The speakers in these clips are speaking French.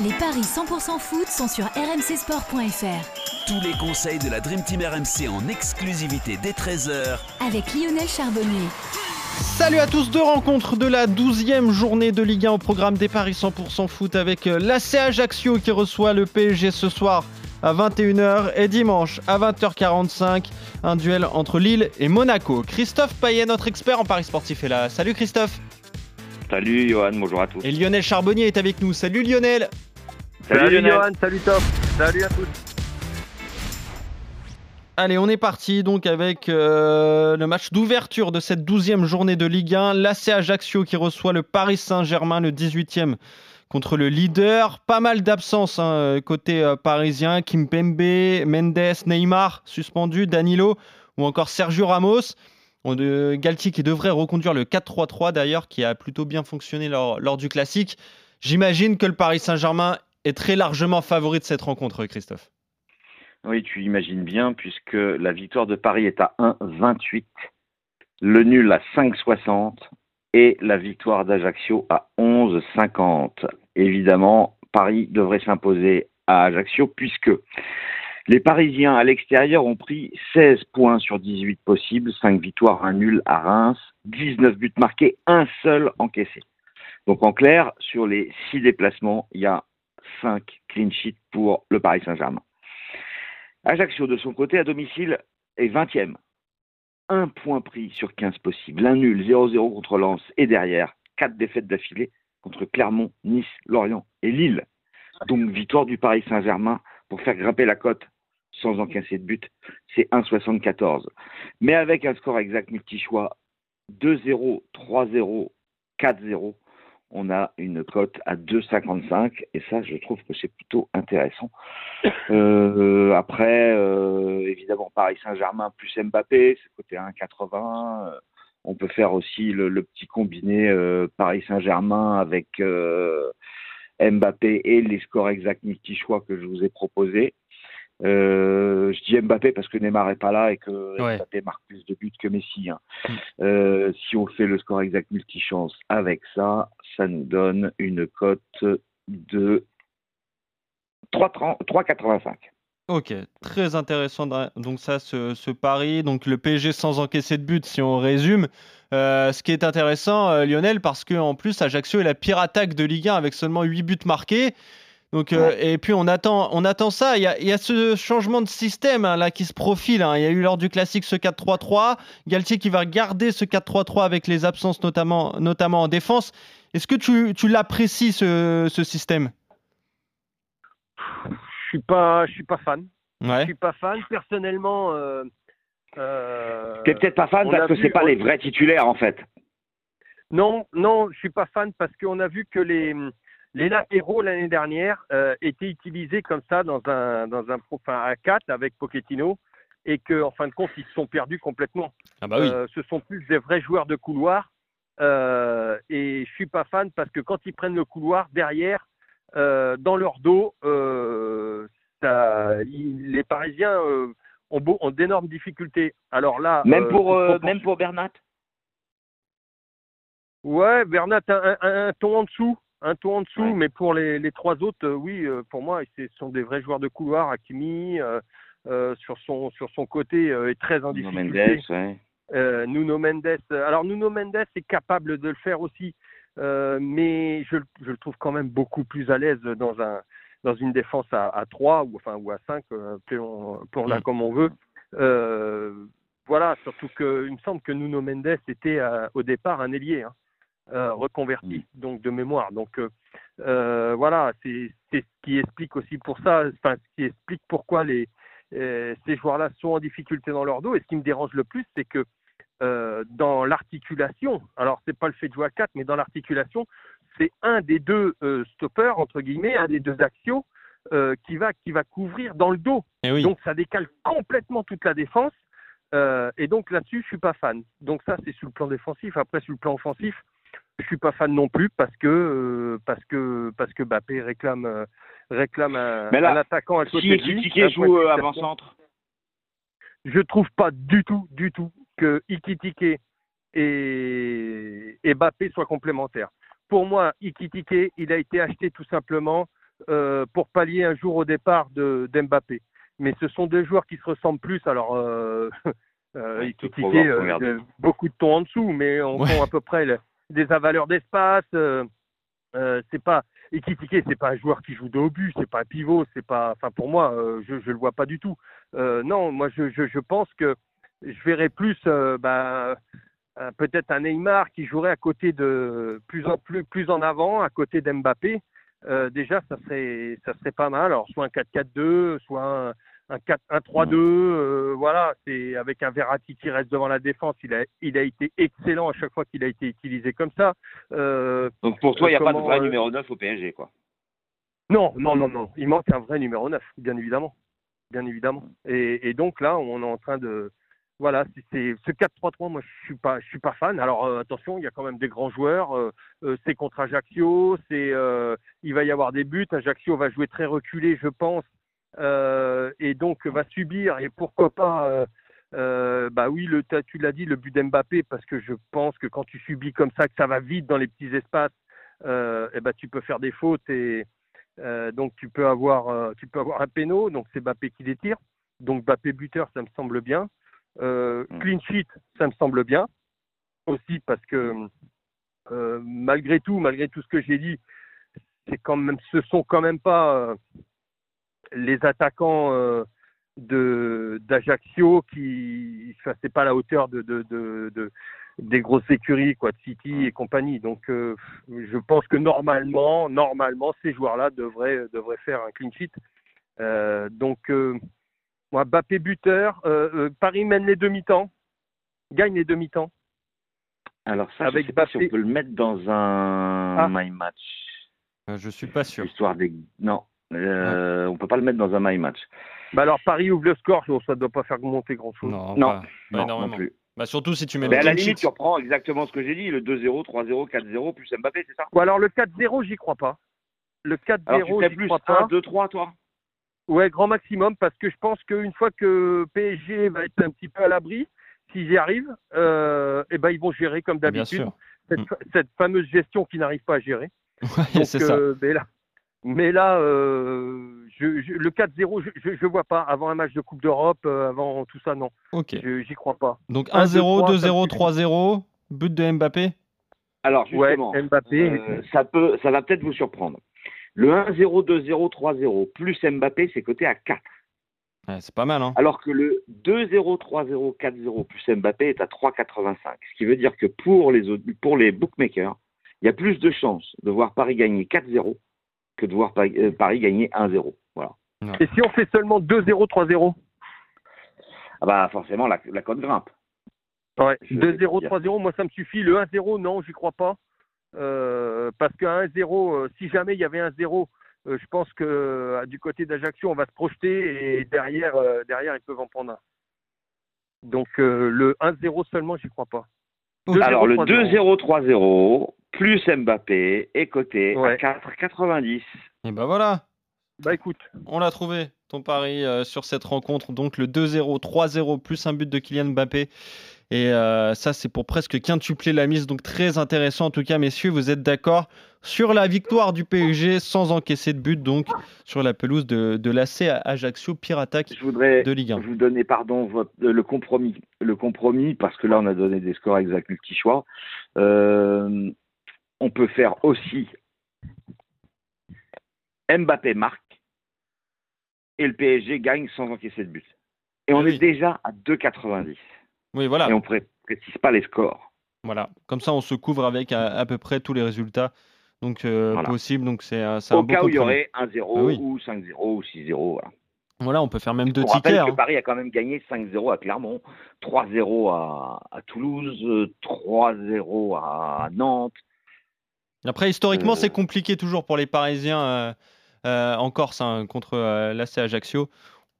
Les paris 100% foot sont sur rmcsport.fr. Tous les conseils de la Dream Team RMC en exclusivité dès 13h Avec Lionel Charbonnier. Salut à tous, deux rencontres de la 12e journée de Ligue 1 au programme des Paris 100% foot avec euh, l'AC Ajaccio qui reçoit le PSG ce soir à 21h et dimanche à 20h45 un duel entre Lille et Monaco. Christophe Payet, notre expert en Paris sportif est là. Salut Christophe. Salut Johan, bonjour à tous. Et Lionel Charbonnier est avec nous. Salut Lionel. Salut, Johan, salut Top, salut à tous. Allez, on est parti donc avec euh, le match d'ouverture de cette 12e journée de Ligue 1. L'AC Ajaccio qui reçoit le Paris Saint-Germain, le 18e contre le leader. Pas mal d'absences hein, côté euh, parisien. Kim Pembe, Mendes, Neymar suspendu, Danilo ou encore Sergio Ramos. On de Galtier qui devrait reconduire le 4-3-3 d'ailleurs, qui a plutôt bien fonctionné lors, du classique. J'imagine que le Paris Saint-Germain est très largement favori de cette rencontre, Christophe. Oui, tu imagines bien, puisque la victoire de Paris est à 1,28, le nul à 5,60 et la victoire d'Ajaccio à 11,50. Évidemment, Paris devrait s'imposer à Ajaccio, puisque les Parisiens à l'extérieur ont pris 16 points sur 18 possibles, 5 victoires, un nul à Reims, 19 buts marqués, un seul encaissé. Donc en clair, sur les 6 déplacements, il y a 5 clean sheets pour le Paris Saint-Germain. Ajaccio, de son côté, à domicile, est 20e. Un point pris sur 15 possibles. Un nul, 0-0 contre Lens et derrière, 4 défaites d'affilée contre Clermont, Nice, Lorient et Lille. Donc victoire du Paris Saint-Germain pour faire grimper la cote sans encaisser de but, c'est 1,74. Mais avec un score exact multi-choix 2-0, 3-0, 4-0, on a une cote à 2,55 et ça, je trouve que c'est plutôt intéressant. Euh, après, euh, évidemment, Paris Saint-Germain plus Mbappé, c'est côté 1,80. Euh, on peut faire aussi le, le petit combiné euh, Paris Saint-Germain avec euh, Mbappé et les scores exacts multi-choix que je vous ai proposés. Euh, je dis Mbappé parce que Neymar est pas là et que Ouais. Mbappé marque plus de buts que Messi. hein. Mm. Euh, si on fait le score exact multichance avec ça, ça nous donne une cote de 3,30 3,85. Ok, très intéressant. Donc ça, ce, ce pari, donc le PSG sans encaisser de but, si on résume. Euh, ce qui est intéressant, euh, Lionel, parce que en plus, Ajaccio est la pire attaque de Ligue 1 avec seulement 8 buts marqués. Donc, euh, et puis on attend, on attend ça. Il y a, il y a ce changement de système hein, là qui se profile. hein. Il y a eu lors du classique ce 4-3-3. Galtier qui va garder ce 4-3-3 avec les absences notamment, notamment en défense. Est-ce que tu, tu l'apprécies ce, ce système? Je suis pas, je suis pas fan. Je Ouais. suis pas fan. Personnellement, euh, euh, T'es peut-être pas fan parce que c'est pas on- les vrais titulaires en fait. non, non, je suis pas fan parce qu'on a vu que les les latéraux l'année dernière euh, étaient utilisés comme ça dans un dans un enfin, à 4 avec Pochettino et que en fin de compte ils se sont perdus complètement. Ah bah oui. Euh, ce sont plus des vrais joueurs de couloir. Euh, et je suis pas fan parce que quand ils prennent le couloir derrière, euh, dans leur dos, euh, ça- les Parisiens euh, ont, beau- ont d'énormes difficultés. Alors là, Même pour euh, même pour Bernat? Ouais, Bernat un, un- un ton en dessous, un ton en dessous, Ouais. mais pour les, les trois autres, euh, oui, euh, pour moi, ce sont des vrais joueurs de couloir. Hakimi, euh, sur son sur son côté, est très en Nuno. Mendes, ouais. Nuno Mendes. Alors Nuno Mendes est capable de le faire aussi, mais je, le- je le trouve quand même beaucoup plus à l'aise dans un dans une défense à, à 3 ou enfin ou à 5, euh, appelons- appelons-la Mm. comme on veut. Voilà, surtout que il me semble que Nuno Mendes était au départ un ailier hein, euh, reconverti, donc de mémoire. Donc euh, euh, voilà, c'est ce qui explique aussi pour ça, enfin ce qui explique pourquoi les euh, ces joueurs-là sont en difficulté dans leur dos. Et ce qui me dérange le plus, c'est que dans l'articulation, alors c'est pas le fait de jouer à 4, mais dans l'articulation, c'est un des deux stoppers, entre guillemets, un des deux axios qui, va, qui va couvrir dans le dos. Eh oui. Donc ça décale complètement toute la défense. Et donc là-dessus, je suis pas fan. Donc ça, c'est sur le plan défensif. Après, sur le plan offensif, je suis pas fan non plus parce que euh, parce que parce que Mbappé réclame euh, réclame un, Mais là, un attaquant à côté Si de lui. Joue euh, fixation. avant-centre. Je trouve pas du tout, du tout que Ikitike et, et Mbappé soient complémentaires. Pour moi, Ikitike, il a été acheté tout simplement euh, pour pallier un jour au départ de d'Mbappé. Mais ce sont deux joueurs qui se ressemblent plus. Alors, euh, euh, euh, de- beaucoup de ton en dessous, mais on Ouais. font à peu près le- des avaleurs d'espace. Euh, euh, c'est pas Ekitike, c'est pas un joueur qui joue de haut but, c'est pas un pivot, c'est pas. Enfin, pour moi, euh, je je le vois pas du tout. Euh, non, moi, je, pense que je verrais plus, bah, peut-être un Neymar qui jouerait à côté de plus en plus en avant, à côté d'Mbappé. Déjà, ça serait ça serait pas mal. Alors, soit un 4-4-2, soit un, un 4-1-3-2. euh, voilà, c'est avec un Verratti qui reste devant la défense. Il a il a été excellent à chaque fois qu'il a été utilisé comme ça. Euh, Donc pour toi, il n'y a pas de vrai euh, numéro 9 au PSG, quoi. non, non, non, non. Il manque un vrai numéro 9, bien évidemment. Bien évidemment. Et, et donc là, on est en train de. Voilà, c'est- c'est ce 4-3-3, moi je suis pas, je suis pas fan. Alors euh, attention, il y a quand même des grands joueurs. c'est contre Ajaccio, c'est, il va y avoir des buts. Ajaccio va jouer très reculé, je pense, et donc va subir. Et pourquoi pas euh, euh, Bah oui, le, tu l'as dit, le but d'Mbappé, parce que je pense que quand tu subis comme ça, que ça va vite dans les petits espaces, euh, eh ben tu peux faire des fautes et euh, donc tu peux avoir, euh, tu peux avoir un péno. Donc c'est Mbappé qui les tire. Donc Mbappé buteur, ça me semble bien. Euh, Mm. clean sheet, ça me semble bien aussi parce que euh, malgré tout, malgré tout ce que j'ai dit, c'est quand même, ce sont quand même pas euh, les attaquants euh, de d'Ajaccio qui, enfin, c'est pas à la hauteur de, de, de, de- des grosses écuries quoi, de City et compagnie. Donc, euh, je pense que normalement, normalement, ces joueurs-là devraient devraient faire un clean sheet. Euh, donc, euh, moi, Bappé buteur, euh, euh, Paris mène les demi-temps, gagne les demi-temps. Alors ça, Avec je sais pas si on peut le mettre dans un Ah. my match. Euh, Je suis pas sûr. Histoire des... Non, euh, on peut pas le mettre dans un my match. Bah alors Paris ouvre le score, ça ne doit pas faire monter grand-chose. Non, Non, pas, pas non, non énormément. plus. Bah, surtout si tu mets Mais le à la limite, tu reprends exactement ce que j'ai dit, le 2-0, 3-0, 4-0, plus Mbappé, c'est ça? Ou alors le 4-0, j'y crois pas. Le Alors tu 4-0, fais j'y plus crois 1, pas. 2, 3, toi? Ouais, grand maximum, parce que je pense qu'une fois que PSG va être un petit peu à l'abri, s'ils y arrivent, euh, eh ben ils vont gérer comme d'habitude cette, cette fameuse gestion qu'ils n'arrivent pas à gérer. Ouais, Donc, c'est ça. euh, mais là, mais là euh, je, je- le 4-0, je, je, je vois pas. Avant un match de Coupe d'Europe, euh, avant tout ça, non, Ok. je j'y crois pas. Donc 1, 1-0, 2, 2-0, 3, 3-0. But de Mbappé? Alors Ouais, justement, Mbappé. euh, ça, peut, ça va peut-être vous surprendre. Le 1-0, 2-0, 3-0, plus Mbappé, c'est coté à 4. Ouais, c'est pas mal, hein. Alors que le 2-0, 3-0, 4-0 plus Mbappé est à 3,85. Ce qui veut dire que pour les, autres- pour les bookmakers, il y a plus de chances de voir Paris gagner 4-0 que de voir Paris, euh, Paris gagner 1-0. Voilà. Et si on fait seulement 2-0, 3-0 Ah bah forcément, la, la cote grimpe. Ouais, Je 2-0, vais 3-0, moi ça me suffit. Le 1-0, non, j'y crois pas. Euh, parce qu'un 1-0, euh, si jamais il y avait un 0, euh, je pense que euh, du côté d'Ajaccio, on va se projeter et derrière, euh, derrière ils peuvent en prendre un. Donc euh, le 1-0 seulement, j'y crois pas. 2-0, Alors le 3-0. 2-0, 3-0 plus Mbappé est coté Ouais. à 4,90. Et bah voilà. Bah écoute, On l'a trouvé, ton pari euh, sur cette rencontre. Donc le 2-0, 3-0, plus un but de Kylian Mbappé. Et euh, ça, c'est pour presque quintupler la mise. Donc très intéressant. En tout cas, messieurs, vous êtes d'accord sur la victoire du PSG sans encaisser de but, donc sur la pelouse de, de l'AC Ajaccio, pire attaque Je voudrais de Ligue 1. vous donner, pardon, votre- euh, le compromis. Le compromis, parce que là, on a donné des scores exacts multi-choix. Euh, on peut faire aussi Mbappé marque et le PSG gagne sans encaisser de but. Et on oui. est déjà à 2,90. Oui, voilà. Et on ne précise pas les scores. Voilà, comme ça on se couvre avec à, à peu près tous les résultats donc euh, Voilà. possibles. Donc c'est un, c'est un Au beau cas où il y aurait 1-0 Ah oui. ou 5-0 ou 6-0. Voilà. Voilà, on peut faire même deux On rappelle tickets. que hein. Paris a quand même gagné 5-0 à Clermont, 3-0 à, à Toulouse, euh, 3-0 à Nantes. Après, historiquement, Euh, c'est compliqué toujours pour les Parisiens euh, euh, en Corse hein, contre euh, l'AC Ajaccio.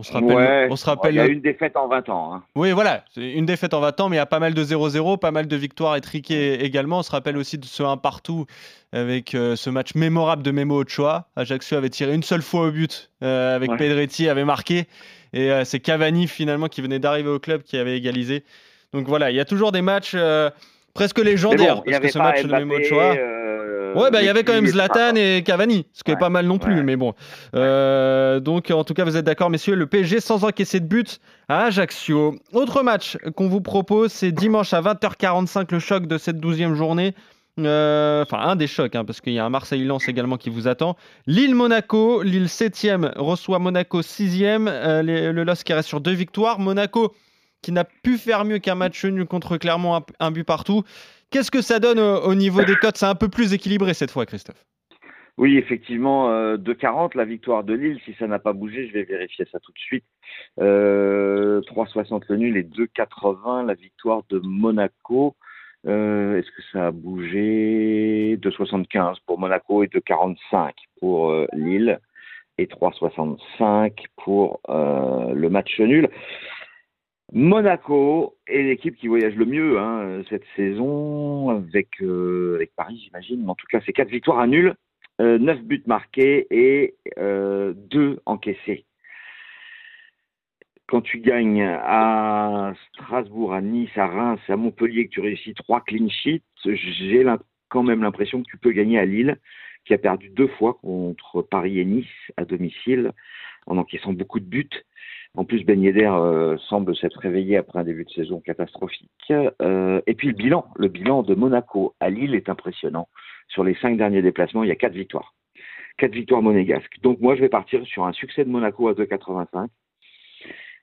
On se rappelle. Ouais, on se rappelle il y a une défaite en 20 ans. hein. Oui, voilà, une défaite en 20 ans, mais il y a pas mal de 0-0, pas mal de victoires étriquées également. On se rappelle aussi de ce 1 partout avec euh, ce match mémorable de Memo Ochoa. Ajaccio avait tiré une seule fois au but euh, avec Ouais. Pedretti, avait marqué. Et euh, c'est Cavani finalement qui venait d'arriver au club qui avait égalisé. Donc voilà, il y a toujours des matchs euh, presque légendaires. bon, parce que ce match de Memo Ochoa. Ouais, bah il y avait quand même est Zlatan et Cavani, ce qui est Ouais, pas mal non plus, ouais. mais bon. Euh, donc en tout cas, vous êtes d'accord, messieurs, le PSG sans encaisser de but à Ajaccio. Autre match qu'on vous propose, c'est dimanche à 20h45, le choc de cette 12e journée. Euh, Enfin, un des chocs, hein, parce qu'il y a un Marseille-Lens également qui vous attend. Lille-Monaco, Lille 7e reçoit Monaco 6e. Euh, les- le LOSC qui reste sur deux victoires. Monaco qui n'a pu faire mieux qu'un match nul contre Clermont, un, un but partout. Qu'est-ce que ça donne au, au niveau des cotes? C'est un peu plus équilibré cette fois, Christophe. Oui, effectivement, euh, 2,40 la victoire de Lille. Si ça n'a pas bougé, je vais vérifier ça tout de suite. Euh, 3,60 le nul et 2,80 la victoire de Monaco. Euh, Est-ce que ça a bougé? 2,75 pour Monaco et 2,45 pour euh, Lille et 3,65 pour euh, le match nul. Monaco est l'équipe qui voyage le mieux hein, cette saison avec, euh, avec Paris, j'imagine. Mais en tout cas, c'est quatre victoires à nul, euh, 9 buts marqués et euh, 2 encaissés. Quand tu gagnes à Strasbourg, à Nice, à Reims, à Montpellier, que tu réussis trois clean sheets, j'ai quand même l'impression que tu peux gagner à Lille, qui a perdu deux fois contre Paris et Nice à domicile, en encaissant beaucoup de buts. En plus, Ben Yedder euh, semble s'être réveillé après un début de saison catastrophique. Euh, et puis le bilan, le bilan de Monaco à Lille est impressionnant. Sur les cinq derniers déplacements, il y a quatre victoires. Quatre victoires monégasques. Donc moi, je vais partir sur un succès de Monaco à 2,85.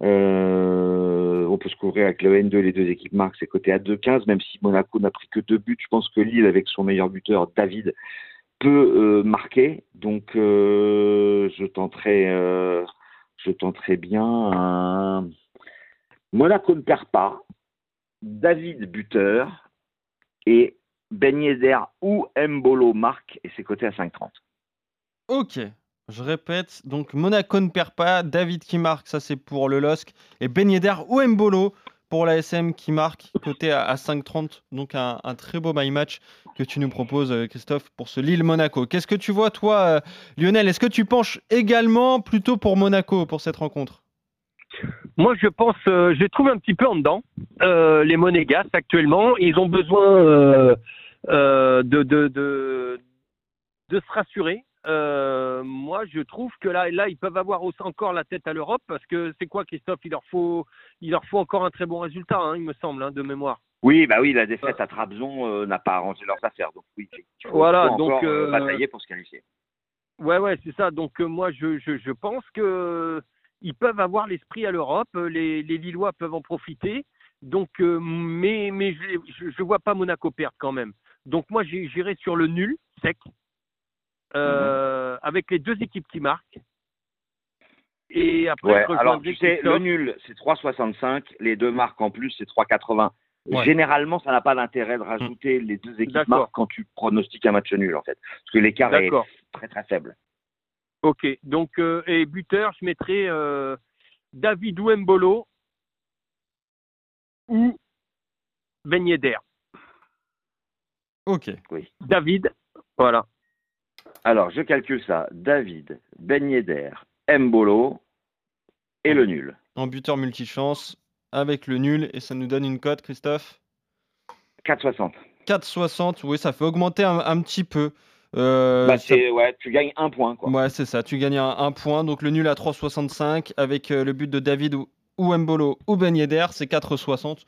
Euh, on peut se couvrir avec le N2, les deux équipes marquent, c'est côté à 2,15, même si Monaco n'a pris que deux buts. Je pense que Lille, avec son meilleur buteur, David, peut marquer. Donc je tenterai je tenterai bien Monaco ne perd pas, David buteur et Ben Yedder ou Mbolo marque et c'est coté à 5,30. Ok, je répète. Donc Monaco ne perd pas. David qui marque, ça c'est pour le LOSC. Et Ben Yedder ou Mbolo pour la SM qui marque, côté à, à 5,30. Donc un, très beau my match que tu nous proposes, euh, Christophe, pour ce Lille-Monaco. Qu'est-ce que tu vois, toi, euh, Lionel? Est-ce que tu penches également plutôt pour Monaco pour cette rencontre? Moi, je pense, euh, je trouve un petit peu en dedans, euh, les Monégas actuellement. Ils ont besoin de, de se rassurer. Euh, moi, je trouve que là, là, ils peuvent avoir encore la tête à l'Europe parce que c'est quoi, Christophe Il leur faut, il leur faut encore un très bon résultat, hein, il me semble, hein, de mémoire. Oui, bah oui, la défaite à Trabzon euh, n'a pas arrangé leurs affaires. Donc oui, Voilà, donc, encore euh, euh, batailler pour se qualifier. Ouais, ouais, c'est ça. Donc euh, moi, je, je, je pense que ils peuvent avoir l'esprit à l'Europe. euh, Les, les Lillois peuvent en profiter. Donc, euh, mais mais je ne vois pas Monaco perdre quand même. Donc moi, j'irai sur le nul sec euh, avec les deux équipes qui marquent. Et après, Ouais, je alors rejoindrai tu sais, le nul, c'est 3,65. Les deux marques en plus, c'est 3,80. Ouais. Généralement, ça n'a pas d'intérêt de rajouter les deux équipes marques quand tu pronostiques un match nul, en fait. Parce que l'écart est très très faible. Ok. Donc euh, et buteur, je mettrai euh, David Ouembolo ou Ben Yedder. Ok. David, voilà. Alors, je calcule ça. David, Ben Yedder, Mbolo et le nul. En buteur multichance avec le nul. Et ça nous donne une cote, Christophe 4,60. 4,60. Oui, ça fait augmenter un, un petit peu. Euh, bah, ça- c'est, ouais, tu gagnes un point, quoi. Ouais, c'est ça. Tu gagnes un, un point. Donc le nul à 3,65 avec euh, le but de David ou, ou Mbolo ou Ben Yedder, c'est 4,60.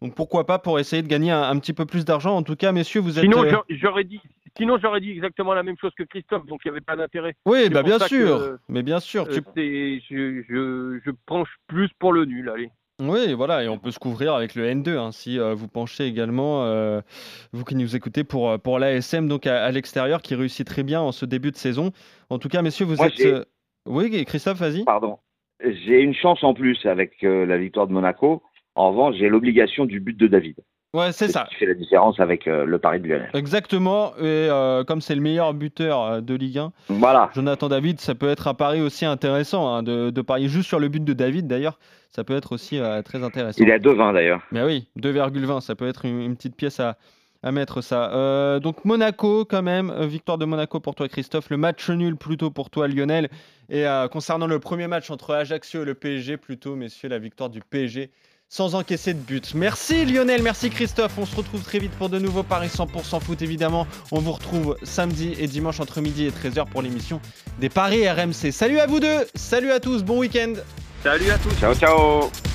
Donc pourquoi pas pour essayer de gagner un, un petit peu plus d'argent. En tout cas, messieurs, vous êtes. Sinon, euh, j'a- j'aurais dit, sinon j'aurais dit exactement la même chose que Christophe, donc il n'y avait pas d'intérêt. Oui, bah bien sûr. que, Mais bien sûr. tu- Euh, c'est- je, je, je penche plus pour le nul, allez. Oui, voilà, et on peut se couvrir avec le N2 hein, si euh, vous penchez également, euh, vous qui nous écoutez, pour, euh, pour l'ASM donc à, à l'extérieur qui réussit très bien en ce début de saison. En tout cas, messieurs, vous Moi, êtes. euh, Oui, Christophe, vas-y. Pardon. J'ai une chance en plus avec euh, la victoire de Monaco. En revanche, j'ai l'obligation du but de David. Ouais, c'est ce ça. qui fait la différence avec euh, le pari de Lionel. Exactement. Et euh, comme c'est le meilleur buteur euh, de Ligue 1, Voilà. Jonathan David, ça peut être un pari aussi intéressant hein, de, de parier juste sur le but de David. D'ailleurs, ça peut être aussi euh, très intéressant. Il est à 2,20 d'ailleurs. Mais oui, 2,20, ça peut être une, une petite pièce à, à mettre ça. Donc Monaco quand même, victoire de Monaco pour toi Christophe, le match nul plutôt pour toi Lionel. Et concernant le premier match entre Ajaccio et le PSG, plutôt messieurs, la victoire du PSG sans encaisser de but. Merci Lionel, merci Christophe. On se retrouve très vite pour de nouveaux paris 100% foot évidemment. On vous retrouve samedi et dimanche entre midi et 13h pour l'émission des paris RMC. Salut à vous deux, salut à tous, bon week-end. Salut à tous. Ciao, ciao